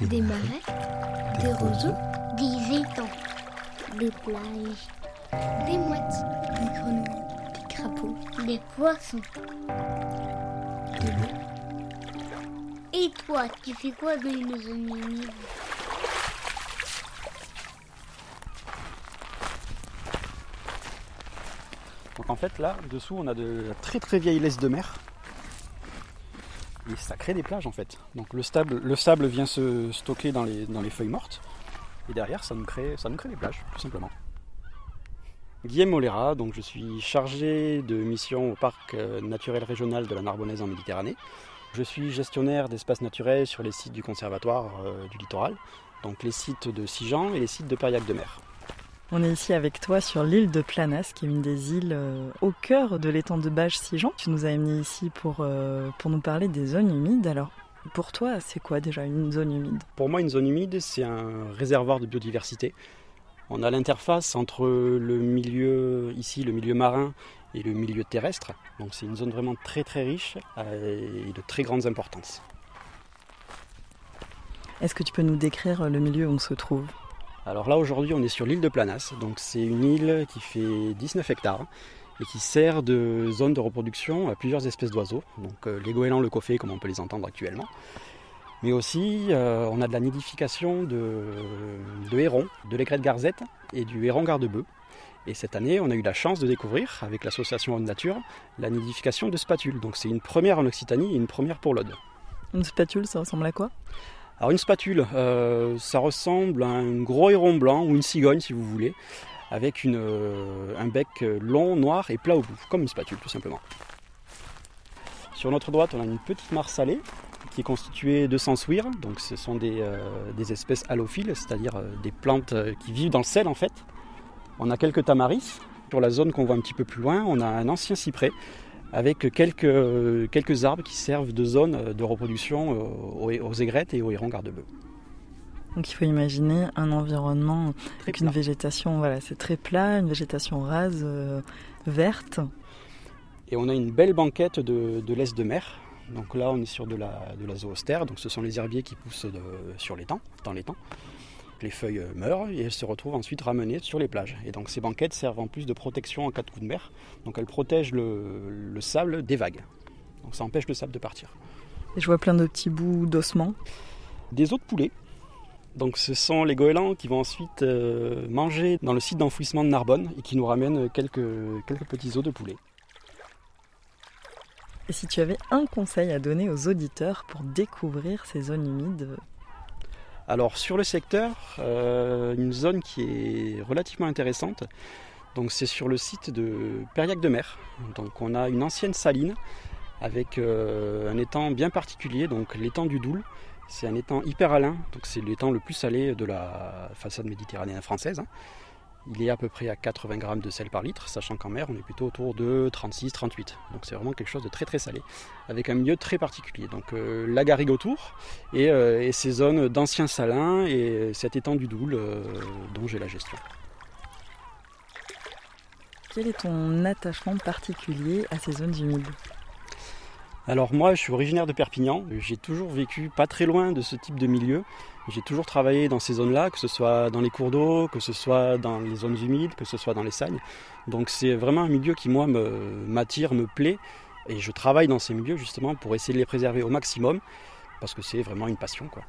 Des marais, des roseaux, des étangs, des plages, des mouettes, des grenouilles, des crapauds, des poissons. de l'eau. Et toi, tu fais quoi dans une zone humide Donc en fait là, dessous on a de la très très vieille laisse de mer. Et ça crée des plages en fait. Donc le sable, le sable vient se stocker dans les, feuilles mortes. Et derrière ça nous crée, ça nous crée des plages, tout simplement. Guillaume Molera, donc je suis chargé de mission au parc euh, naturel régional de la Narbonnaise en Méditerranée. Je suis gestionnaire d'espaces naturels sur les sites du conservatoire euh, du littoral, donc les sites de Sijan et les sites de Périac de mer. On est ici avec toi sur l'île de Planas, qui est une des îles euh, au cœur de l'étang de Bages Sijan. Tu nous as amenés ici pour, euh, pour nous parler des zones humides. Alors, pour toi, c'est quoi déjà une zone humide? Pour moi, une zone humide, c'est un réservoir de biodiversité. On a l'interface entre le milieu, ici, le milieu marin et le milieu terrestre. Donc c'est une zone vraiment très très riche euh, et de très grande importance. Est-ce que tu peux nous décrire le milieu où on se trouve? Alors là aujourd'hui on est sur l'île de Planas, donc c'est une île qui fait 19 hectares et qui sert de zone de reproduction à plusieurs espèces d'oiseaux, donc euh, les goélands le coffet comme on peut les entendre actuellement. Mais aussi euh, on a de la nidification de, de hérons, de garzette et du héron garde-bœuf. Et cette année, on a eu la chance de découvrir, avec l'association Homme Nature, la nidification de spatules. Donc c'est une première en Occitanie et une première pour l'Aude. Une spatule, ça ressemble à quoi? Alors une spatule, euh, ça ressemble à un gros héron blanc ou une cigogne si vous voulez, avec une, euh, un bec long, noir et plat au bout, comme une spatule tout simplement. Sur notre droite, on a une petite mare salée qui est constituée de sansouirs. Donc ce sont des, euh, des espèces halophiles, c'est-à-dire euh, des plantes euh, qui vivent dans le sel en fait. On a quelques tamaris. Sur la zone qu'on voit un petit peu plus loin, on a un ancien cyprès avec quelques, quelques arbres qui servent de zone de reproduction aux, aux aigrettes et aux hérons garde-bœufs. Donc il faut imaginer un environnement Très avec une végétation, voilà, c'est très plat, une végétation rase, euh, verte. Et on a une belle banquette de, de laisse de mer. Donc là, on est sur de la, de la zoostère. Donc ce sont les herbiers qui poussent de- sur l'étang, dans l'étang. Les feuilles euh, meurent et elles se retrouvent ensuite ramenées sur les plages. Et donc ces banquettes servent en plus de protection en cas de coup de mer. Donc elles protègent le, le sable des vagues. Donc ça empêche le sable de partir. Et je vois plein de petits bouts d'ossements. Des os de poulet. Donc ce sont les goélands qui vont ensuite euh, manger dans le site d'enfouissement de Narbonne et qui nous ramènent quelques, quelques petits os de poulet. Et si tu avais un conseil à donner aux auditeurs pour découvrir ces zones humides, Alors sur le secteur, euh, une zone qui est relativement intéressante, donc c'est sur le site de Périac de Mer. Donc on a une ancienne saline avec euh, un étang bien particulier, donc l'étang du Doul. C'est un étang hyperalin, donc c'est l'étang le plus salé de la façade méditerranéenne française. hein. Il est à peu près à 80 grammes de sel par litre, sachant qu'en mer on est plutôt autour de 36-38. Donc c'est vraiment quelque chose de très très salé, avec un milieu très particulier. Donc euh, la garrigue autour, et, euh, et ces zones d'anciens salins et cet étang du euh, dont j'ai la gestion. quel est ton attachement particulier à ces zones humides? Alors moi je suis originaire de Perpignan, j'ai toujours vécu pas très loin de ce type de milieu. J'ai toujours travaillé dans ces zones-là, que ce soit dans les cours d'eau, que ce soit dans les zones humides, que ce soit dans les sagnes. Donc c'est vraiment un milieu qui moi me- m'attire, me plaît et je travaille dans ces milieux justement pour essayer de les préserver au maximum parce que c'est vraiment une passion quoi.